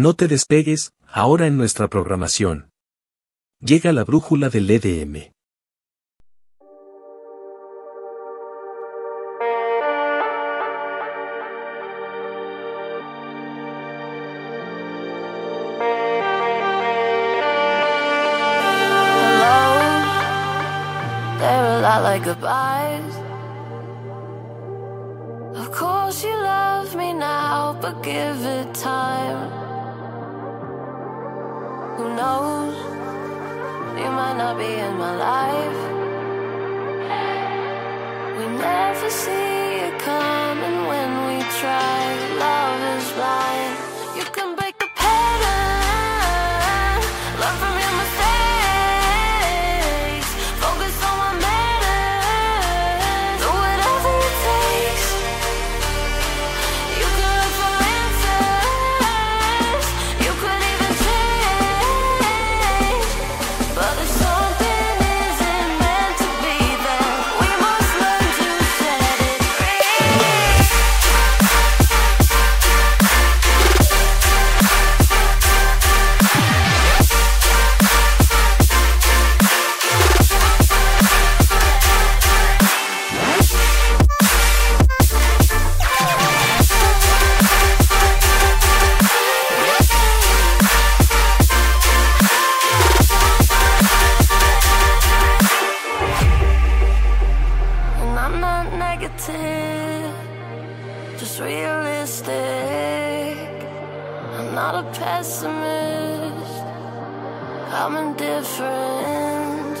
No te despegues, ahora en nuestra programación. Llega la brújula del EDM. Of course, you love me now, but give it time. Knows? You might not be in my life. We never see it coming not a pessimist, I'm indifferent.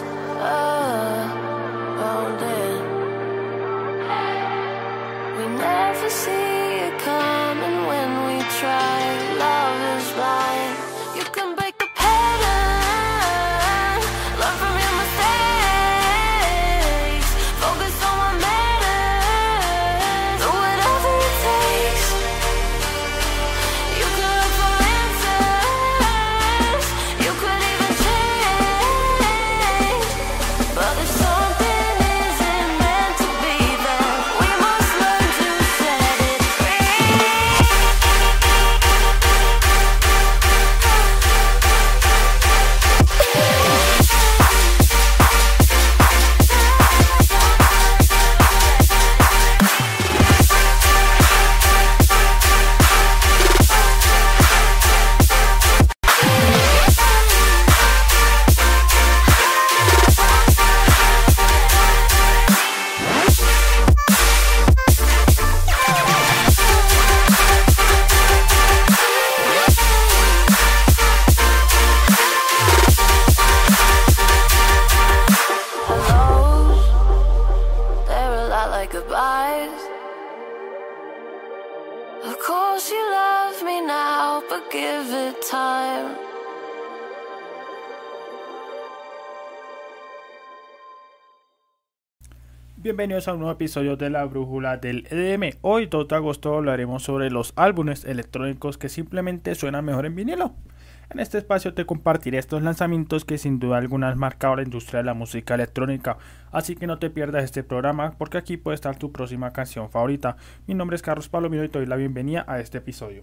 Bienvenidos a un nuevo episodio de la Brújula del EDM. Hoy, 2 de agosto, hablaremos sobre los álbumes electrónicos que simplemente suenan mejor en vinilo. En este espacio te compartiré estos lanzamientos que sin duda alguna han marcado la industria de la música electrónica. Así que no te pierdas este programa porque aquí puede estar tu próxima canción favorita. Mi nombre es Carlos Palomino y te doy la bienvenida a este episodio.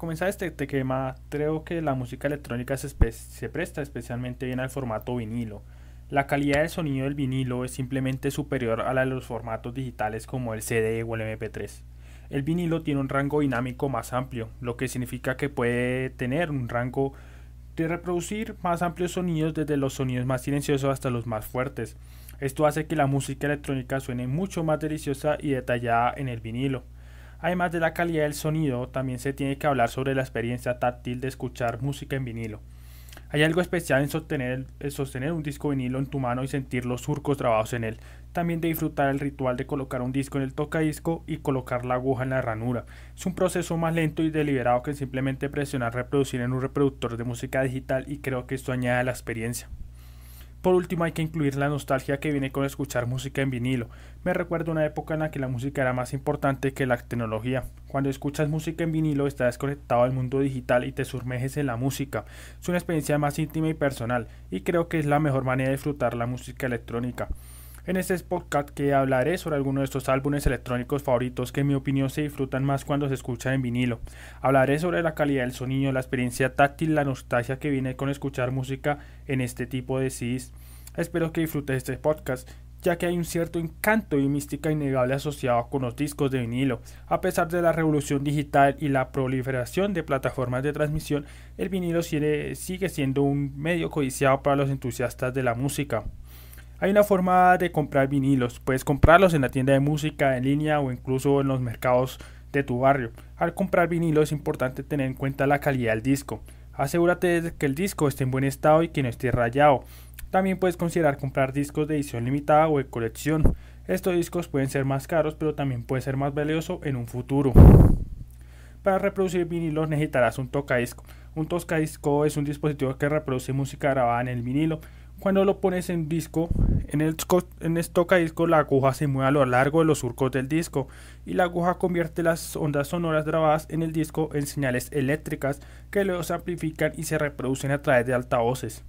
Comenzar este tema, creo que la música electrónica se, se presta especialmente bien al formato vinilo. La calidad del sonido del vinilo es simplemente superior a la de los formatos digitales como el CD o el MP3. El vinilo tiene un rango dinámico más amplio, lo que significa que puede tener un rango de reproducir más amplios sonidos desde los sonidos más silenciosos hasta los más fuertes. Esto hace que la música electrónica suene mucho más deliciosa y detallada en el vinilo. Además de la calidad del sonido, también se tiene que hablar sobre la experiencia táctil de escuchar música en vinilo. Hay algo especial en sostener, en sostener un disco vinilo en tu mano y sentir los surcos grabados en él. También de disfrutar el ritual de colocar un disco en el tocadisco y colocar la aguja en la ranura. Es un proceso más lento y deliberado que simplemente presionar reproducir en un reproductor de música digital y creo que esto añade a la experiencia. Por último hay que incluir la nostalgia que viene con escuchar música en vinilo. Me recuerdo una época en la que la música era más importante que la tecnología. Cuando escuchas música en vinilo estás desconectado al mundo digital y te sumerges en la música. Es una experiencia más íntima y personal y creo que es la mejor manera de disfrutar la música electrónica. En este podcast que hablaré sobre algunos de estos álbumes electrónicos favoritos que en mi opinión se disfrutan más cuando se escuchan en vinilo. Hablaré sobre la calidad del sonido, la experiencia táctil, la nostalgia que viene con escuchar música en este tipo de CDs. Espero que disfrutes este podcast, ya que hay un cierto encanto y mística innegable asociado con los discos de vinilo. A pesar de la revolución digital y la proliferación de plataformas de transmisión, el vinilo sigue, siendo un medio codiciado para los entusiastas de la música. Hay una forma de comprar vinilos. Puedes comprarlos en la tienda de música en línea o incluso en los mercados de tu barrio. Al comprar vinilo es importante tener en cuenta la calidad del disco. Asegúrate de que el disco esté en buen estado y que no esté rayado. También puedes considerar comprar discos de edición limitada o de colección. Estos discos pueden ser más caros, pero también puede ser más valioso en un futuro. Para reproducir vinilos necesitarás un tocadisco. Un tocadisco es un dispositivo que reproduce música grabada en el vinilo. Cuando lo pones en disco, en el, en el tocadisco la aguja se mueve a lo largo de los surcos del disco y la aguja convierte las ondas sonoras grabadas en el disco en señales eléctricas que luego se amplifican y se reproducen a través de altavoces.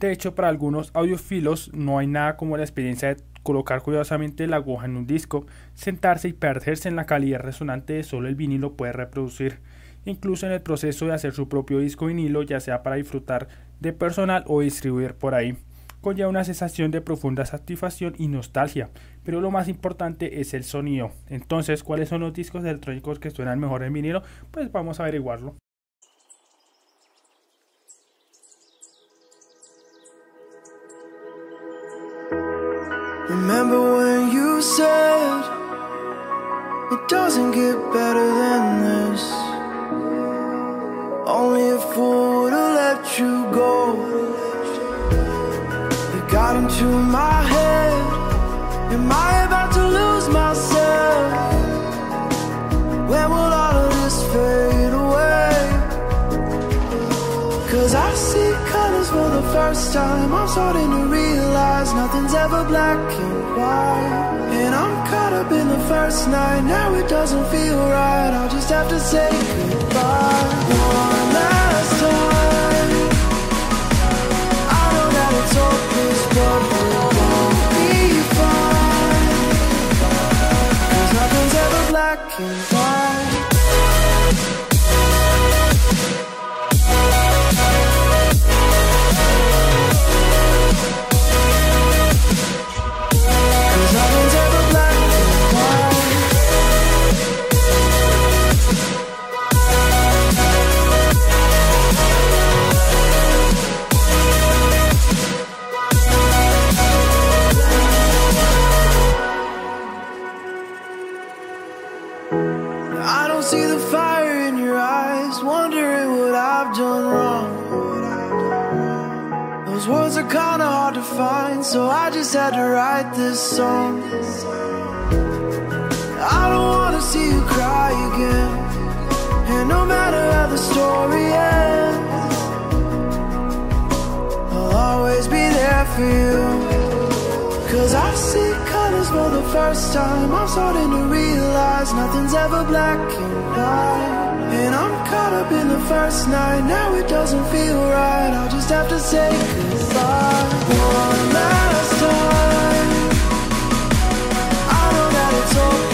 De hecho, para algunos audiofilos no hay nada como la experiencia de colocar cuidadosamente la aguja en un disco, sentarse y perderse en la calidad resonante de solo el vinilo puede reproducir, incluso en el proceso de hacer su propio disco vinilo, ya sea para disfrutar de personal o distribuir por ahí. Conlleva una sensación de profunda satisfacción y nostalgia, pero lo más importante es el sonido. Entonces, ¿cuáles son los discos electrónicos que suenan mejor en vinilo? Pues vamos a averiguarlo. Remember when you said it doesn't get better than this? Let you go. You got into my head. Am I about to lose myself? When will all of this fade away? Cause I see colors for the first time. I'm starting to realize nothing's ever black and white. And I'm caught up in the first night. Now it doesn't feel right. I'll just have to say goodbye one last time. Black and white. Song. I don't wanna see you cry again, and no matter how the story ends, I'll always be there for you. Cause I see colors for the first time. I'm starting to realize nothing's ever black and white. And I'm caught up in the first night. Now it doesn't feel right. I'll just have to say goodbye one last time. so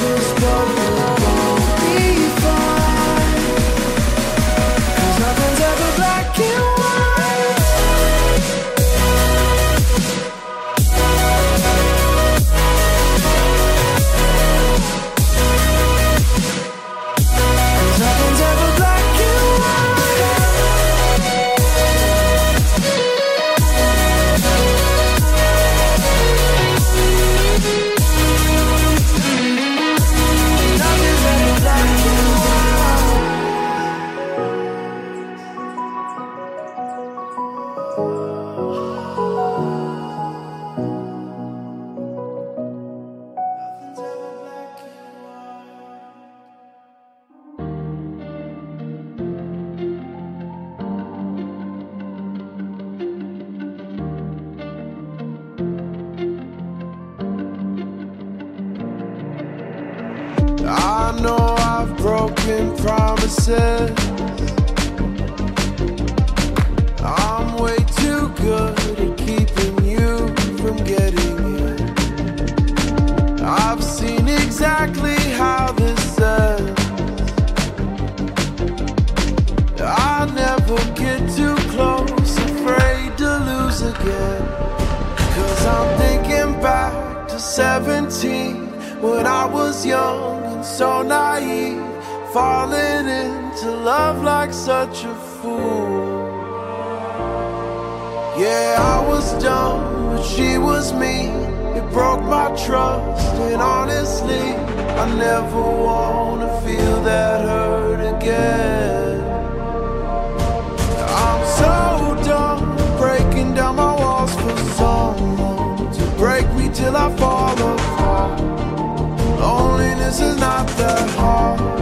I never wanna feel that hurt again. I'm so done breaking down my walls for someone to break me till I fall apart. Loneliness is not that hard.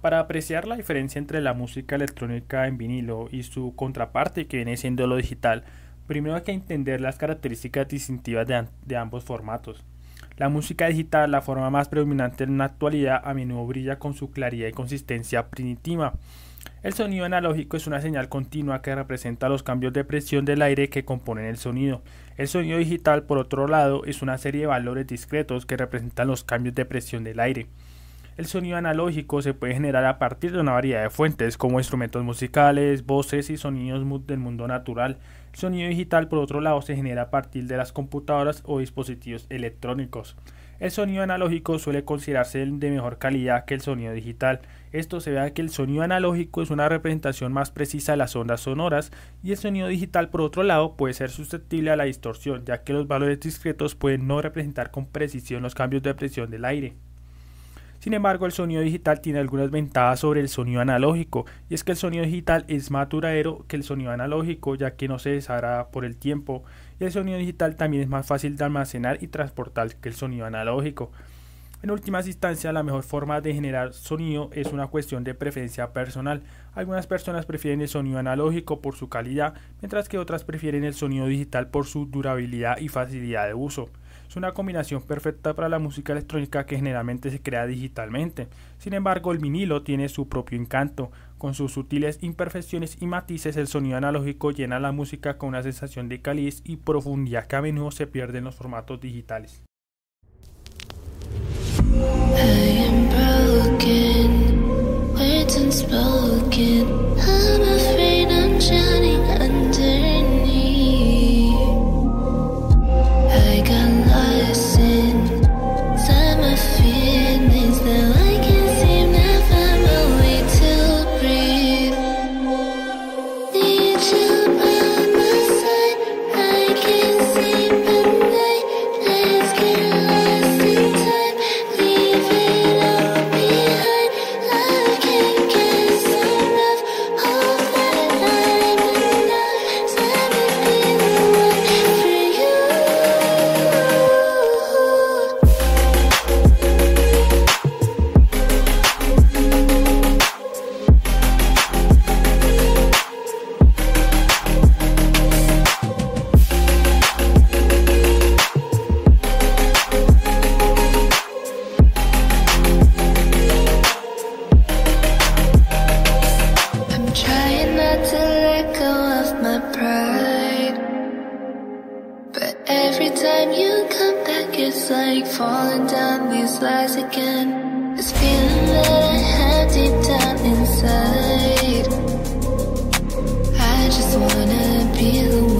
Para apreciar la diferencia entre la música electrónica en vinilo y su contraparte que viene siendo lo digital, primero hay que entender las características distintivas de, de ambos formatos. La música digital, la forma más predominante en la actualidad, a menudo brilla con su claridad y consistencia primitiva. El sonido analógico es una señal continua que representa los cambios de presión del aire que componen el sonido. El sonido digital, por otro lado, es una serie de valores discretos que representan los cambios de presión del aire. El sonido analógico se puede generar a partir de una variedad de fuentes como instrumentos musicales, voces y sonidos del mundo natural. El sonido digital, por otro lado, se genera a partir de las computadoras o dispositivos electrónicos. El sonido analógico suele considerarse de mejor calidad que el sonido digital. Esto se ve que el sonido analógico es una representación más precisa de las ondas sonoras y el sonido digital, por otro lado, puede ser susceptible a la distorsión, ya que los valores discretos pueden no representar con precisión los cambios de presión del aire. Sin embargo, el sonido digital tiene algunas ventajas sobre el sonido analógico, y es que el sonido digital es más duradero que el sonido analógico, ya que no se deshará por el tiempo, y el sonido digital también es más fácil de almacenar y transportar que el sonido analógico. En últimas instancias, la mejor forma de generar sonido es una cuestión de preferencia personal. Algunas personas prefieren el sonido analógico por su calidad, mientras que otras prefieren el sonido digital por su durabilidad y facilidad de uso. Es una combinación perfecta para la música electrónica que generalmente se crea digitalmente. Sin embargo, el vinilo tiene su propio encanto. Con sus sutiles imperfecciones y matices, el sonido analógico llena la música con una sensación de calidez y profundidad que a menudo se pierde en los formatos digitales. I am broken, words unspoken. Time you come back, it's like falling down these lies again. This feeling that I have deep down inside. I just wanna be the one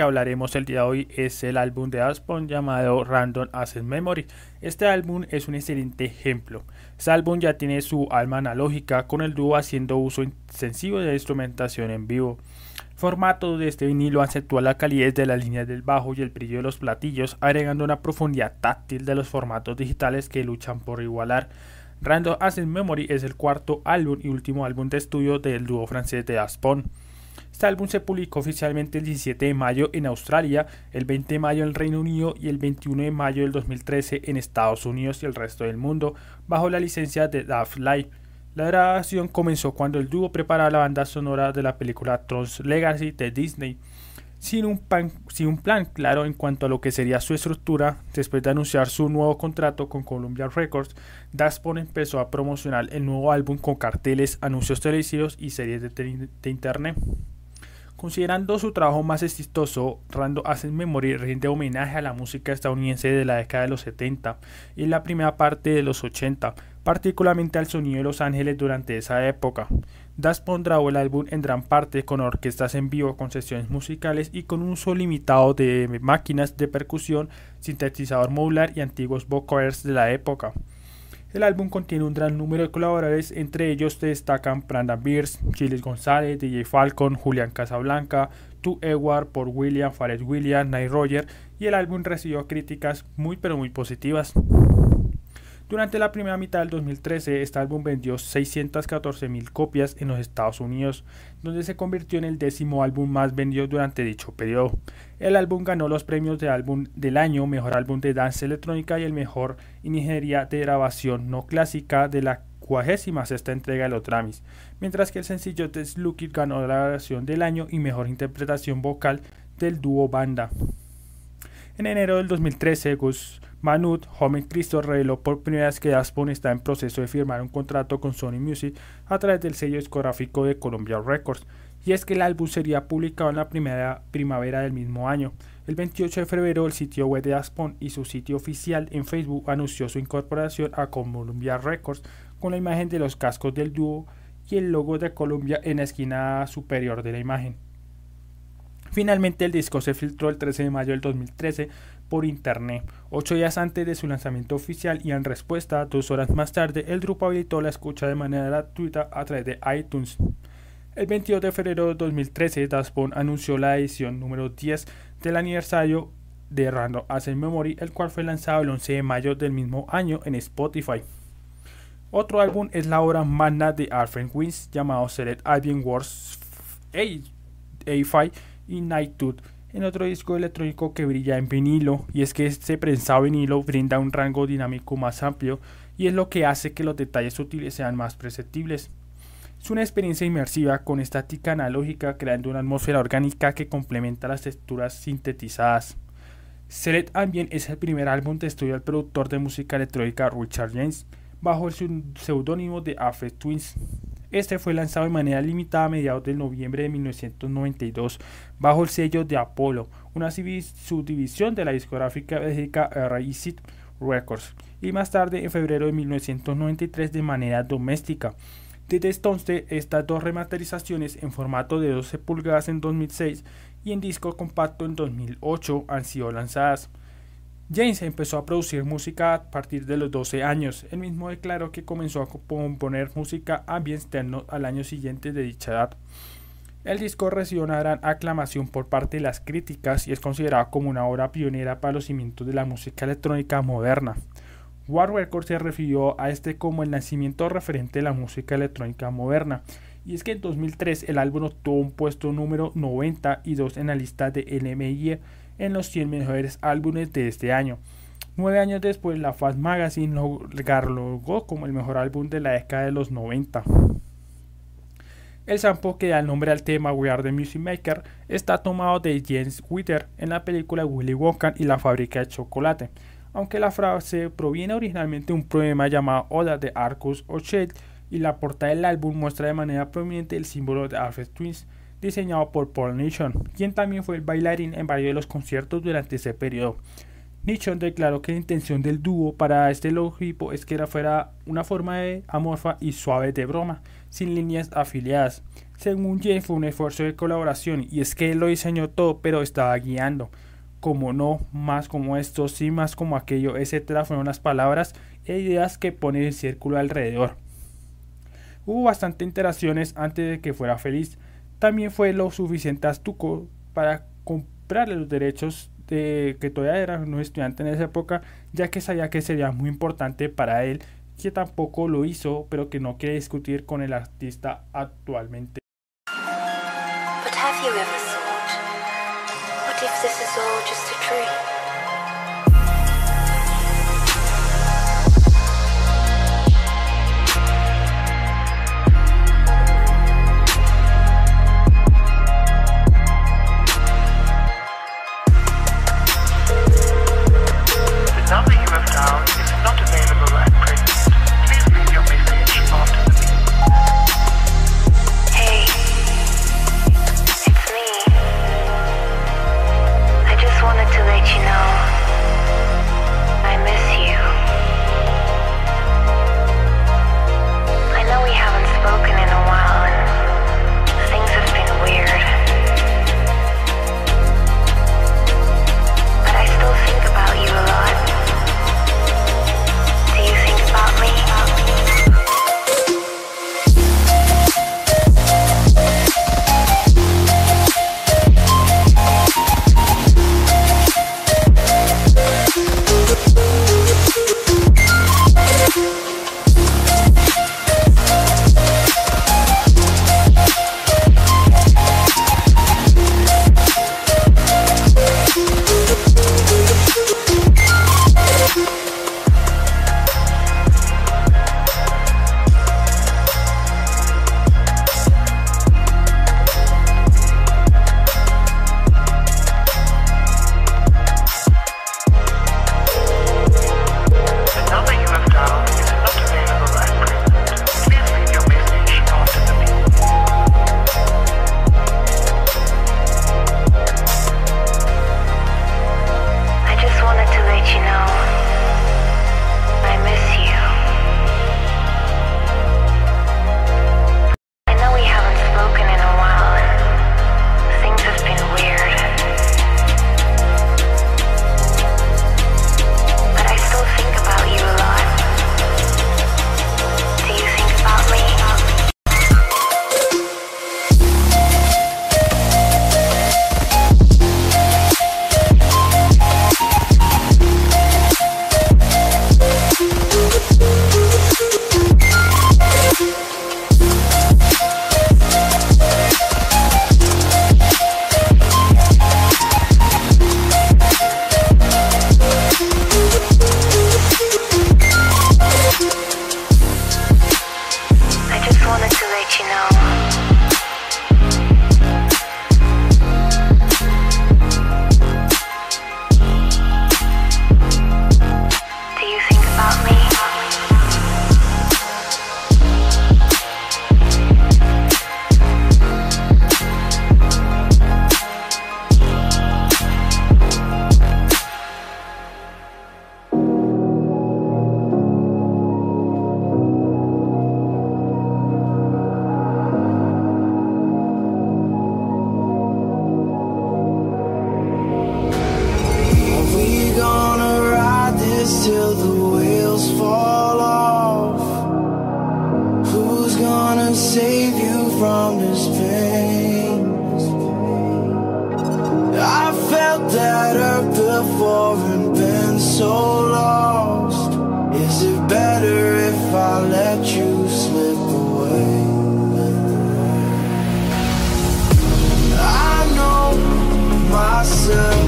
que hablaremos el día de hoy es el álbum de Aspon llamado Random Access Memory. Este álbum es un excelente ejemplo. Este álbum ya tiene su alma analógica con el dúo haciendo uso intensivo de instrumentación en vivo. El formato de este vinilo acentúa la calidez de las líneas del bajo y el brillo de los platillos, agregando una profundidad táctil de los formatos digitales que luchan por igualar. Random Access Memory es el cuarto álbum y último álbum de estudio del dúo francés de Aspon. Este álbum se publicó oficialmente el 17 de mayo en Australia, el 20 de mayo en el Reino Unido y el 21 de mayo del 2013 en Estados Unidos y el resto del mundo, bajo la licencia de Daft Live. La grabación comenzó cuando el dúo preparaba la banda sonora de la película Tron's Legacy de Disney. Sin un, plan claro en cuanto a lo que sería su estructura, después de anunciar su nuevo contrato con Columbia Records, Daspon empezó a promocionar el nuevo álbum con carteles, anuncios televisivos y series de, te- de internet. Considerando su trabajo más exitoso, Rando Access Memory rinde homenaje a la música estadounidense de la década de los 70 y la primera parte de los 80, particularmente al sonido de Los Ángeles durante esa época. Daspon grabó el álbum en gran parte con orquestas en vivo, con sesiones musicales y con un uso limitado de máquinas de percusión, sintetizador modular y antiguos vocoders de la época. El álbum contiene un gran número de colaboradores, entre ellos destacan Brandon Beers, Chiles González, DJ Falcon, Julián Casablanca, Tu Edward, Paul William, Fared William, Night Roger y el álbum recibió críticas muy pero muy positivas. Durante la primera mitad del 2013, este álbum vendió 614.000 copias en los Estados Unidos, donde se convirtió en el décimo álbum más vendido durante dicho periodo. El álbum ganó los premios de álbum del año, mejor álbum de danza electrónica y el mejor ingeniería de grabación no clásica de la 46 entrega de los Grammys, mientras que el sencillo Test Lucky ganó la grabación del año y mejor interpretación vocal del dúo banda. En enero del 2013, Gus Manut, joven Cristo, reveló por primera vez que Daspon está en proceso de firmar un contrato con Sony Music a través del sello discográfico de Columbia Records, y es que el álbum sería publicado en la primera primavera del mismo año. El 28 de febrero, el sitio web de Daspon y su sitio oficial en Facebook anunció su incorporación a Columbia Records con la imagen de los cascos del dúo y el logo de Columbia en la esquina superior de la imagen. Finalmente el disco se filtró el 13 de mayo del 2013 por internet, ocho días antes de su lanzamiento oficial y en respuesta, dos horas más tarde, el grupo habilitó la escucha de manera gratuita a través de iTunes. El 22 de febrero de 2013, Daspon anunció la edición número 10 del aniversario de Random Access Memory, el cual fue lanzado el 11 de mayo del mismo año en Spotify. Otro álbum es la obra magna de Alfred Wins llamado Select Albion Wars A5 y Nighthood en otro disco electrónico que brilla en vinilo y es que este prensado vinilo brinda un rango dinámico más amplio y es lo que hace que los detalles sutiles sean más perceptibles. Es una experiencia inmersiva con estática analógica creando una atmósfera orgánica que complementa las texturas sintetizadas. Select Ambient es el primer álbum de estudio del productor de música electrónica Richard James bajo el seudónimo de Alfred Twins. Este fue lanzado de manera limitada a mediados de noviembre de 1992 bajo el sello de Apollo, una subdivisión de la discográfica belga RIC Records, y más tarde en febrero de 1993 de manera doméstica. Desde entonces, estas dos remasterizaciones en formato de 12 pulgadas en 2006 y en disco compacto en 2008 han sido lanzadas. James empezó a producir música a partir de los 12 años. Él mismo declaró que comenzó a componer música ambient externo al año siguiente de dicha edad. El disco recibió una gran aclamación por parte de las críticas y es considerado como una obra pionera para los cimientos de la música electrónica moderna. War Records se refirió a este como el nacimiento referente de la música electrónica moderna. Y es que en 2003 el álbum obtuvo un puesto número 92 en la lista de LMI en los 100 mejores álbumes de este año. Nueve años después, la Fast Magazine lo catalogó como el mejor álbum de la década de los 90. El sample que da el nombre al tema We Are the Music Maker está tomado de James Witter en la película Willy Wonka y la fábrica de chocolate, aunque la frase proviene originalmente de un poema llamado Oda de Arcus O'Shea y la portada del álbum muestra de manera prominente el símbolo de Alfred Twins, diseñado por Paul Nixon, quien también fue el bailarín en varios de los conciertos durante ese periodo. Nixon declaró que la intención del dúo para este logotipo es que era fuera una forma de amorfa y suave de broma, sin líneas afiliadas. Según Jay fue un esfuerzo de colaboración y es que él lo diseñó todo pero estaba guiando. Como no, más como esto, sí, más como aquello, etcétera, fueron las palabras e ideas que pone el círculo alrededor. Hubo bastante interacciones antes de que fuera feliz. También fue lo suficiente astuco para comprarle los derechos de que todavía era un estudiante en esa época, ya que sabía que sería muy importante para él, que tampoco lo hizo, pero que no quiere discutir con el artista actualmente. The held at her before and been so lost. Is it better if I let you slip away? I know myself.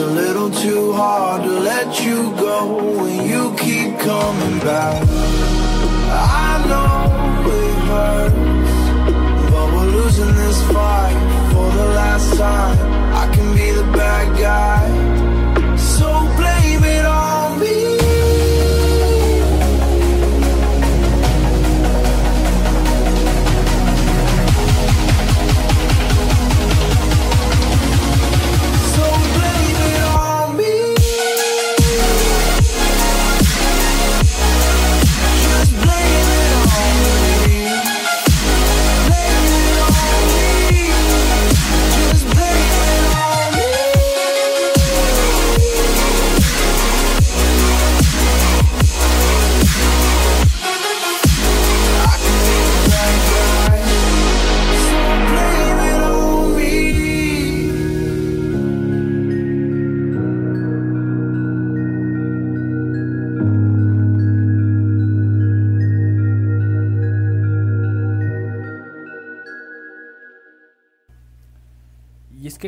A little too hard to let you go when you keep coming back. I know it hurts, but we're losing this fight for the last time. I can be the bad guy,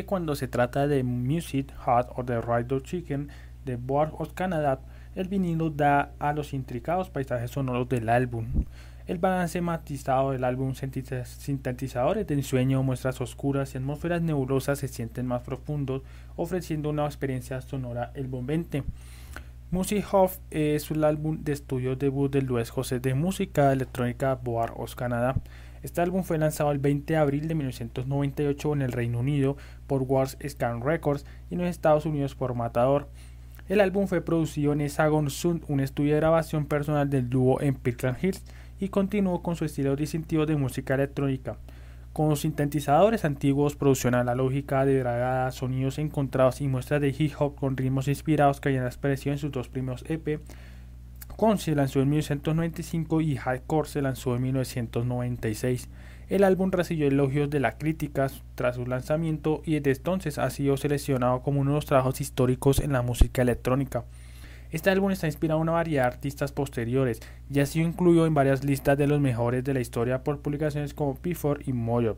cuando se trata de Music Hut o de Rider Chicken de Board of Canada, el vinilo da a los intricados paisajes sonoros del álbum. El balance matizado del álbum sintetiza- sintetizadores de ensueño, muestras oscuras y atmósferas nebulosas se sienten más profundos, ofreciendo una experiencia sonora envolvente. Music Hub es el álbum de estudio debut del Luis José de música electrónica Board of Canada. Este álbum fue lanzado el 20 de abril de 1998 en el Reino Unido por Wars Scan Records y en los Estados Unidos por Matador. El álbum fue producido en Hexagon Sound, un estudio de grabación personal del dúo en Pitland Hills, y continuó con su estilo distintivo de música electrónica. Con sintetizadores antiguos, producción analógica degradada, sonidos encontrados y muestras de hip hop con ritmos inspirados que habían aparecido en sus dos primeros EP, Con se lanzó en 1995 y Hardcore se lanzó en 1996. El álbum recibió elogios de la crítica tras su lanzamiento y desde entonces ha sido seleccionado como uno de los trabajos históricos en la música electrónica. Este álbum está inspirado en una variedad de artistas posteriores y ha sido incluido en varias listas de los mejores de la historia por publicaciones como P4 y Mojo.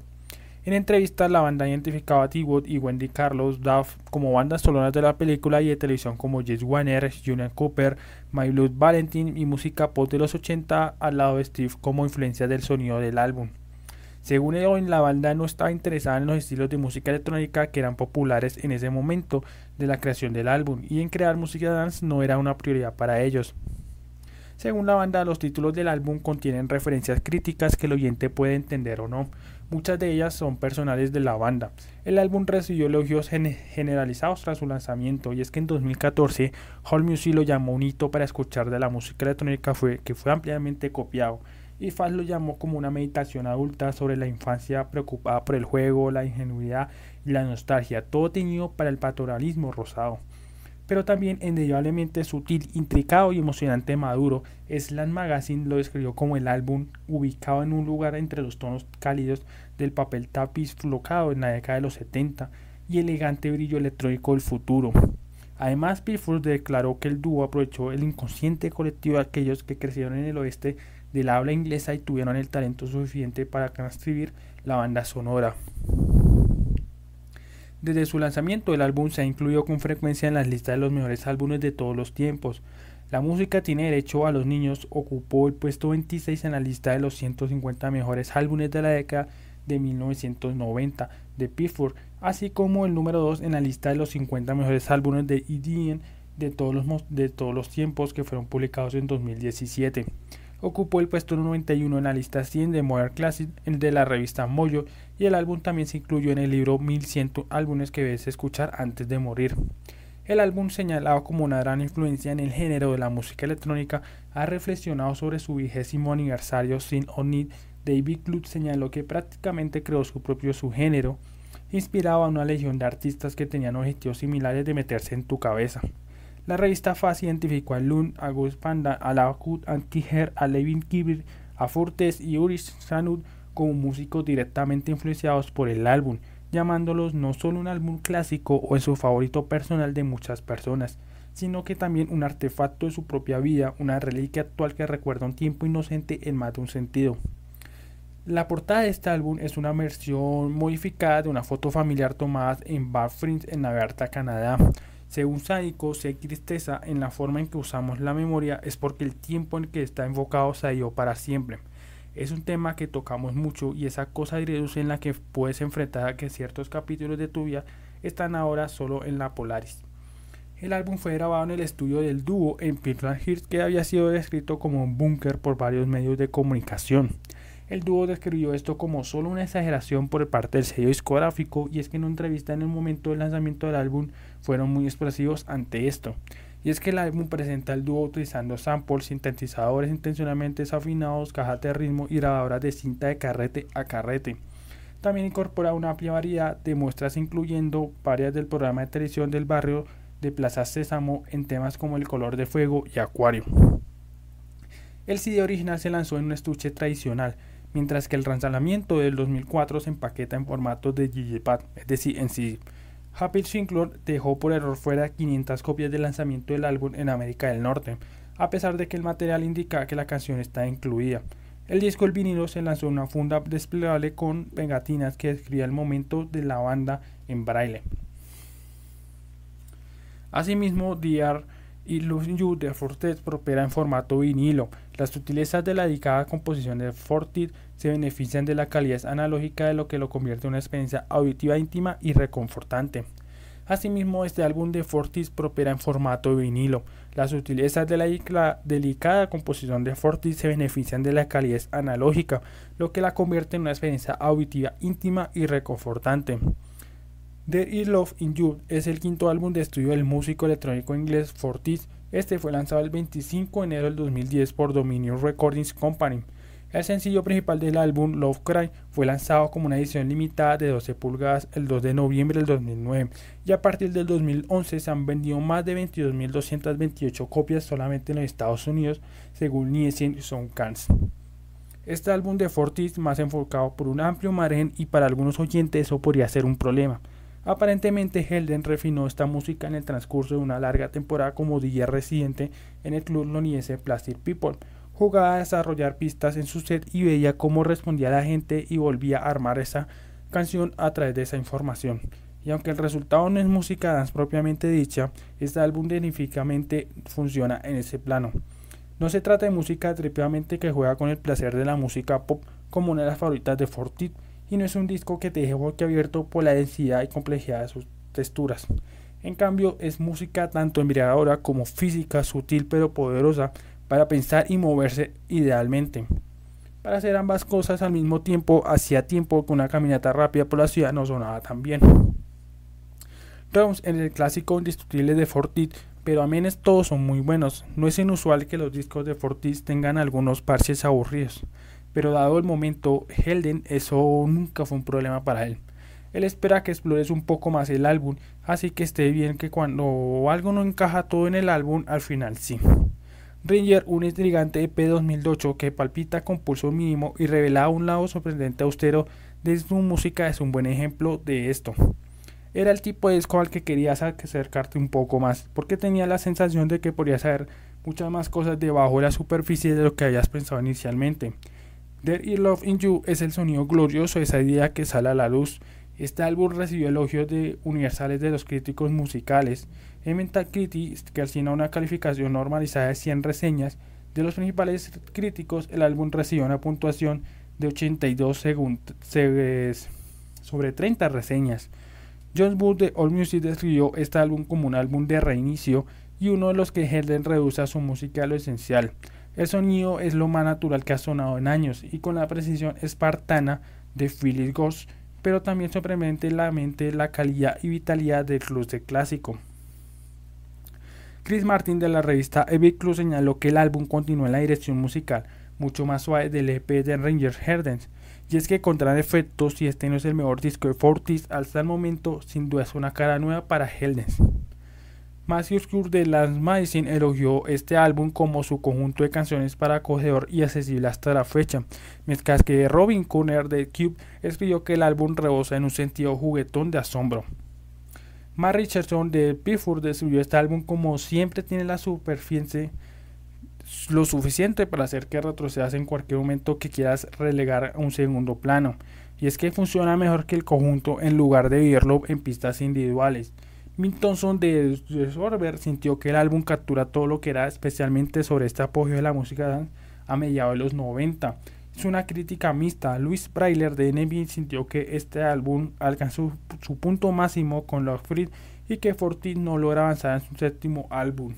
En entrevistas, la banda identificaba a T-Wood y Wendy Carlos Duff como bandas sonoras de la película y de televisión como Jess Warner, Julian Cooper, My Blood Valentine y música pop de los 80 al lado de Steve como influencia del sonido del álbum. Según Eoin, la banda no estaba interesada en los estilos de música electrónica que eran populares en ese momento de la creación del álbum y en crear música dance no era una prioridad para ellos. Según la banda, los títulos del álbum contienen referencias críticas que el oyente puede entender o no. Muchas de ellas son personales de la banda. El álbum recibió elogios gen generalizados tras su lanzamiento y es que en 2014 Hall Music lo llamó un hito para escuchar de la música electrónica fue, que fue ampliamente copiado y Faz lo llamó como una meditación adulta sobre la infancia preocupada por el juego, la ingenuidad y la nostalgia, todo teñido para el paternalismo rosado pero también indudablemente sutil, intricado y emocionante maduro. Slam Magazine lo describió como el álbum ubicado en un lugar entre los tonos cálidos del papel tapiz flocado en la década de los 70 y elegante brillo electrónico del futuro. Además, Pittsburgh declaró que el dúo aprovechó el inconsciente colectivo de aquellos que crecieron en el oeste del habla inglesa y tuvieron el talento suficiente para transcribir la banda sonora. Desde su lanzamiento, el álbum se ha incluido con frecuencia en las listas de los mejores álbumes de todos los tiempos. La música tiene derecho a los niños ocupó el puesto 26 en la lista de los 150 mejores álbumes de la década de 1990 de Pittsburgh, así como el número 2 en la lista de los 50 mejores álbumes de EDM de todos los, de todos los tiempos que fueron publicados en 2017 ocupó el puesto 91 en la lista 100 de Modern Classic de la revista Mojo y el álbum también se incluyó en el libro 1100 álbumes que debes escuchar antes de morir. El álbum señalado como una gran influencia en el género de la música electrónica ha reflexionado sobre su vigésimo aniversario sin Onid. David Club señaló que prácticamente creó su propio subgénero inspirado a una legión de artistas que tenían objetivos similares de meterse en tu cabeza. La revista FASI identificó a Lund, a Gus Panda, a Laakut, a Tiger, a Levin Kibir, a Fortes y Urish Sanud como músicos directamente influenciados por el álbum, llamándolos no solo un álbum clásico o en su favorito personal de muchas personas, sino que también un artefacto de su propia vida, una reliquia actual que recuerda un tiempo inocente en más de un sentido. La portada de este álbum es una versión modificada de una foto familiar tomada en Banff en Alberta, Canadá. Según Sádico, si hay tristeza en la forma en que usamos la memoria es porque el tiempo en que está enfocado se ha ido para siempre. Es un tema que tocamos mucho y esa cosa reduce en la que puedes enfrentar a que ciertos capítulos de tu vida están ahora solo en la Polaris. El álbum fue grabado en el estudio del dúo en Portland Hills que había sido descrito como un búnker por varios medios de comunicación. El dúo describió esto como solo una exageración por parte del sello discográfico y es que en una entrevista en el momento del lanzamiento del álbum fueron muy expresivos ante esto. Y es que el álbum presenta al dúo utilizando samples, sintetizadores intencionalmente desafinados, cajas de ritmo y grabadoras de cinta de carrete a carrete. También incorpora una amplia variedad de muestras incluyendo varias del programa de televisión del barrio de Plaza Sésamo en temas como El color de fuego y Acuario. El CD original se lanzó en un estuche tradicional, mientras que el lanzamiento del 2004 se empaqueta en formato de Digipad, es decir, en CD. Happy Sinclair dejó por error fuera 500 copias del lanzamiento del álbum en América del Norte, a pesar de que el material indica que la canción está incluida. El disco El vinilo se lanzó en una funda desplegable con pegatinas que describía el momento de la banda en braille. Asimismo, DR y Losing You de Fortet propera en formato vinilo. Las sutilezas de la dedicada composición de Fortit se benefician de la calidad analógica de lo que lo convierte en una experiencia auditiva íntima y reconfortante. Asimismo, este álbum de Fortis propera en formato vinilo. Las sutilezas de la delicada composición de Fortis se benefician de la calidez analógica, lo que la convierte en una experiencia auditiva íntima y reconfortante. There Is Love in You es el quinto álbum de estudio del músico electrónico inglés Fortis. Este fue lanzado el 25 de enero del 2010 por Dominion Recordings Company. El sencillo principal del álbum, Love Cry, fue lanzado como una edición limitada de 12 pulgadas el 2 de noviembre del 2009 y a partir del 2011 se han vendido más de 22.228 copias solamente en los Estados Unidos, según Nielsen Soundcans. Este álbum de Fortis más enfocado por un amplio margen y para algunos oyentes eso podría ser un problema. Aparentemente Helden refinó esta música en el transcurso de una larga temporada como DJ residente en el club londinense Plastic People. Jugaba a desarrollar pistas en su set y veía cómo respondía la gente y volvía a armar esa canción a través de esa información. Y aunque el resultado no es música dance propiamente dicha, este álbum definitivamente funciona en ese plano. No se trata de música triplemente que juega con el placer de la música pop como una de las favoritas de Fortit, y no es un disco que te deje boquiabierto por la densidad y complejidad de sus texturas. En cambio, es música tanto embriagadora como física, sutil pero poderosa para pensar y moverse idealmente. Para hacer ambas cosas al mismo tiempo, hacía tiempo que una caminata rápida por la ciudad no sonaba tan bien. Rounds en el clásico indiscutible de Fortit, pero a menos todos son muy buenos. No es inusual que los discos de Fortis tengan algunos parches aburridos pero dado el momento Helden eso nunca fue un problema para él. Él espera que explores un poco más el álbum, así que esté bien que cuando algo no encaja todo en el álbum, al final sí. Ranger, un intrigante EP 2008 que palpita con pulso mínimo y revela un lado sorprendente austero de su música, es un buen ejemplo de esto. Era el tipo de disco al que querías acercarte un poco más, porque tenía la sensación de que podías saber muchas más cosas debajo de la superficie de lo que habías pensado inicialmente. There Is Love in You es el sonido glorioso de esa idea que sale a la luz. Este álbum recibió elogios universales de los críticos musicales. En Metacritic, que asigna una calificación normalizada de 100 reseñas, de los principales críticos, el álbum recibió una puntuación de 82 sobre 30 reseñas. John Wood de AllMusic describió este álbum como un álbum de reinicio y uno de los que Helden reduce a su música a lo esencial. El sonido es lo más natural que ha sonado en años y con la precisión espartana de Phyllis Ghost, pero también sorprende la mente la calidad y vitalidad del club de clásico. Chris Martin de la revista Epic Club señaló que el álbum continúa en la dirección musical mucho más suave del EP de Ranger Herdens Y es que contra efectos, si este no es el mejor disco de Fortis hasta el momento, sin duda es una cara nueva para Hellness. Matthew Cure de Lance Madison elogió este álbum como su conjunto de canciones para acogedor y accesible hasta la fecha, mientras que Robin Cooner de Cube escribió que el álbum rebosa en un sentido juguetón de asombro. Matt Richardson de Pittsburgh describió este álbum como siempre tiene la superficie lo suficiente para hacer que retrocedas en cualquier momento que quieras relegar a un segundo plano. Y es que funciona mejor que el conjunto en lugar de vivirlo en pistas individuales. Mintonson de Sorber sintió que el álbum captura todo lo que era especialmente sobre este apogeo de la música dance a mediados de los 90. Es una crítica mixta. Luis Brailer de NB sintió que este álbum alcanzó su punto máximo con Love Free y que Fortis no logra avanzar en su séptimo álbum.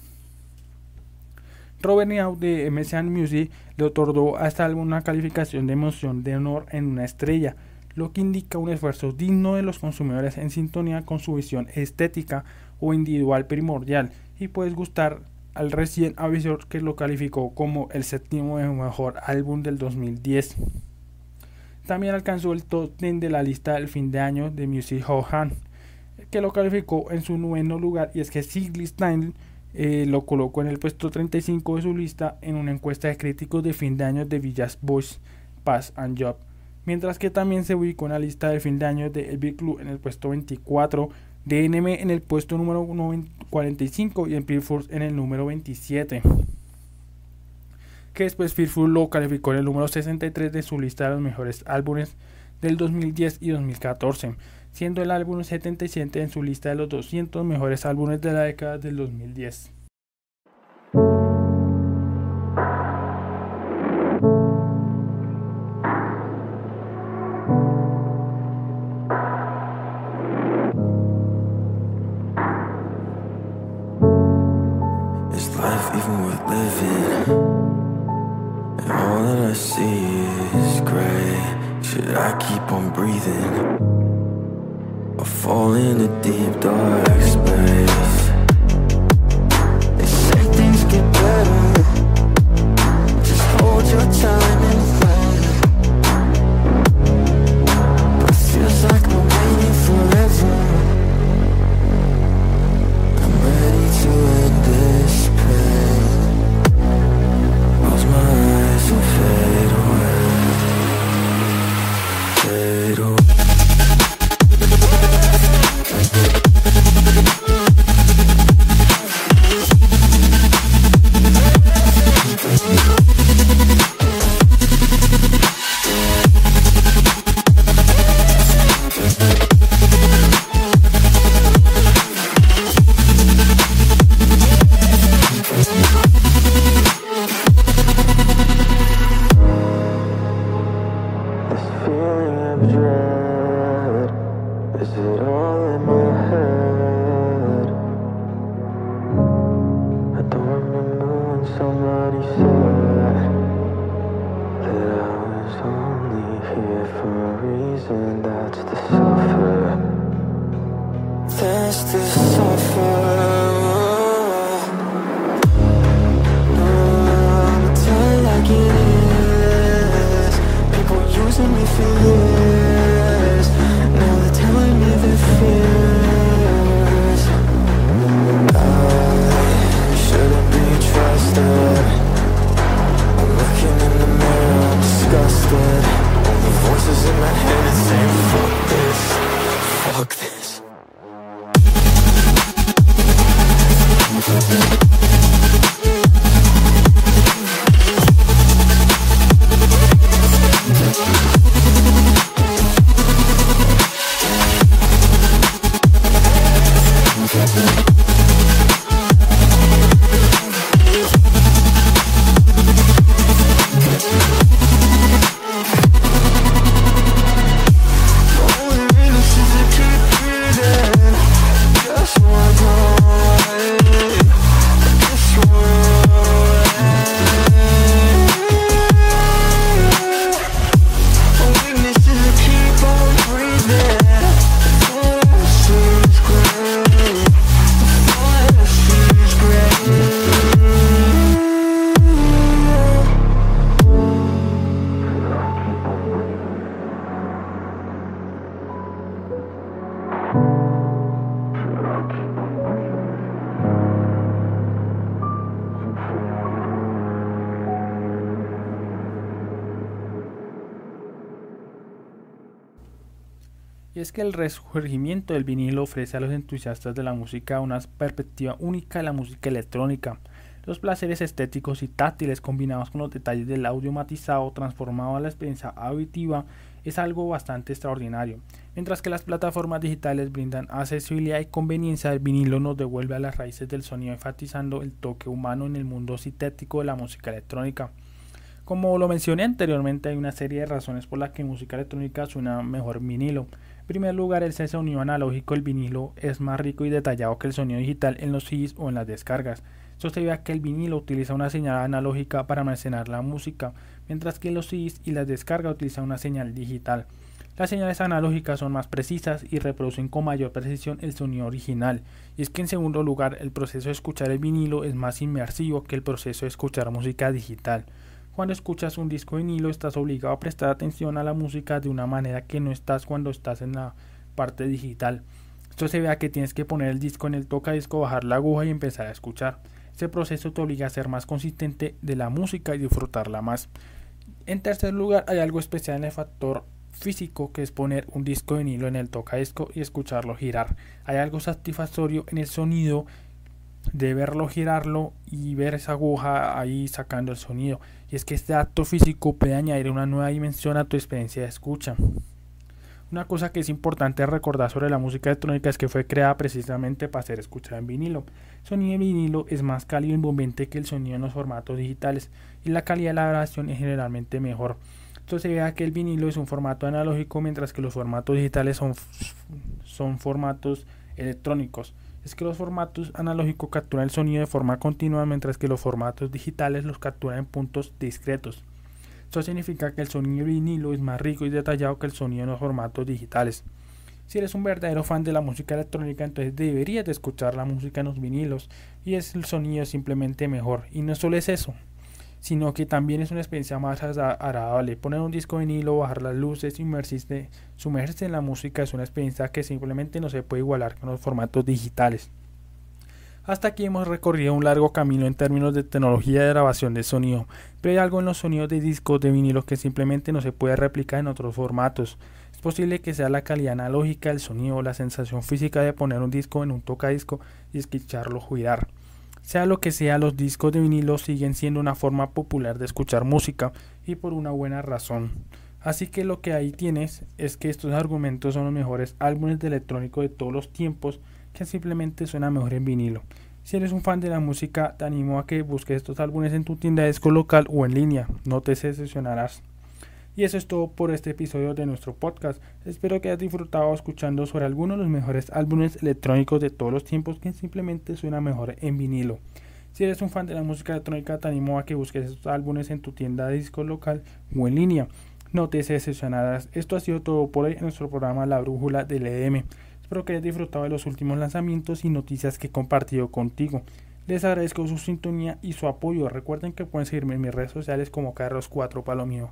Robert Neau de MSN Music le otorgó a este álbum una calificación de emoción de honor en una estrella, lo que indica un esfuerzo digno de los consumidores en sintonía con su visión estética o individual primordial y puedes gustar al recién avisor que lo calificó como el séptimo mejor álbum del 2010. También alcanzó el top 10 de la lista del fin de año de Music Hall Han, que lo calificó en su noveno lugar y es que Sigly Stein eh, lo colocó en el puesto 35 de su lista en una encuesta de críticos de fin de año de Villas Boys, Pass and Job, mientras que también se ubicó en la lista de fin de año de El Big Club en el puesto 24, DNM en el puesto número 45 y en Fearful en el número 27. Que después Fearful lo calificó en el número 63 de su lista de los mejores álbumes del 2010 y 2014 siendo el álbum 77 en su lista de los 200 mejores álbumes de la década del 2010. Should I keep on breathing? I fall in a deep dark space? Es que el resurgimiento del vinilo ofrece a los entusiastas de la música una perspectiva única de la música electrónica. Los placeres estéticos y táctiles combinados con los detalles del audio matizado transformado a la experiencia auditiva es algo bastante extraordinario. Mientras que las plataformas digitales brindan accesibilidad y conveniencia, el vinilo nos devuelve a las raíces del sonido enfatizando el toque humano en el mundo sintético de la música electrónica. Como lo mencioné anteriormente, hay una serie de razones por las que música electrónica suena mejor vinilo. Primer lugar, el sonido analógico del vinilo es más rico y detallado que el sonido digital en los CDs o en las descargas. Esto se ve que el vinilo utiliza una señal analógica para almacenar la música, mientras que los CDs y las descargas utilizan una señal digital. Las señales analógicas son más precisas y reproducen con mayor precisión el sonido original. Y es que en segundo lugar, el proceso de escuchar el vinilo es más inmersivo que el proceso de escuchar música digital. Cuando escuchas un disco de vinilo estás obligado a prestar atención a la música de una manera que no estás cuando estás en la parte digital. Esto se ve a que tienes que poner el disco en el tocadisco, bajar la aguja y empezar a escuchar. Este proceso te obliga a ser más consistente de la música y disfrutarla más. En tercer lugar, hay algo especial en el factor físico que es poner un disco de vinilo en el tocadisco y escucharlo girar. Hay algo satisfactorio en el sonido de verlo girarlo y ver esa aguja ahí sacando el sonido. Y es que este acto físico puede añadir una nueva dimensión a tu experiencia de escucha. Una cosa que es importante recordar sobre la música electrónica es que fue creada precisamente para ser escuchada en vinilo. El sonido de vinilo es más cálido y envolvente que el sonido en los formatos digitales y la calidad de la grabación es generalmente mejor. Esto se ve que el vinilo es un formato analógico mientras que los formatos digitales son, son formatos electrónicos es que los formatos analógicos capturan el sonido de forma continua mientras que los formatos digitales los capturan en puntos discretos. Esto significa que el sonido vinilo es más rico y detallado que el sonido en los formatos digitales. Si eres un verdadero fan de la música electrónica, entonces deberías de escuchar la música en los vinilos y es el sonido simplemente mejor. Y no solo es eso, sino que también es una experiencia más agradable. Poner un disco vinilo, bajar las luces, inmersirse, sumergirse en la música es una experiencia que simplemente no se puede igualar con los formatos digitales. Hasta aquí hemos recorrido un largo camino en términos de tecnología de grabación de sonido, pero hay algo en los sonidos de discos de vinilo que simplemente no se puede replicar en otros formatos. Es posible que sea la calidad analógica del sonido o la sensación física de poner un disco en un tocadisco y escucharlo girar. Sea lo que sea, los discos de vinilo siguen siendo una forma popular de escuchar música y por una buena razón. Así que lo que ahí tienes es que estos argumentos son los mejores álbumes de electrónico de todos los tiempos que simplemente suena mejor en vinilo. Si eres un fan de la música, te animo a que busques estos álbumes en tu tienda de disco local o en línea, no te decepcionarás. Y eso es todo por este episodio de nuestro podcast. Espero que hayas disfrutado escuchando sobre algunos de los mejores álbumes electrónicos de todos los tiempos que simplemente suena mejor en vinilo. Si eres un fan de la música electrónica, te animo a que busques estos álbumes en tu tienda de disco local o en línea. No te decepcionarás. Esto ha sido todo por hoy en nuestro programa La Brújula del EDM. Espero que hayas disfrutado de los últimos lanzamientos y noticias que he compartido contigo. Les agradezco su sintonía y su apoyo. Recuerden que pueden seguirme en mis redes sociales como Carlos4 Palomino.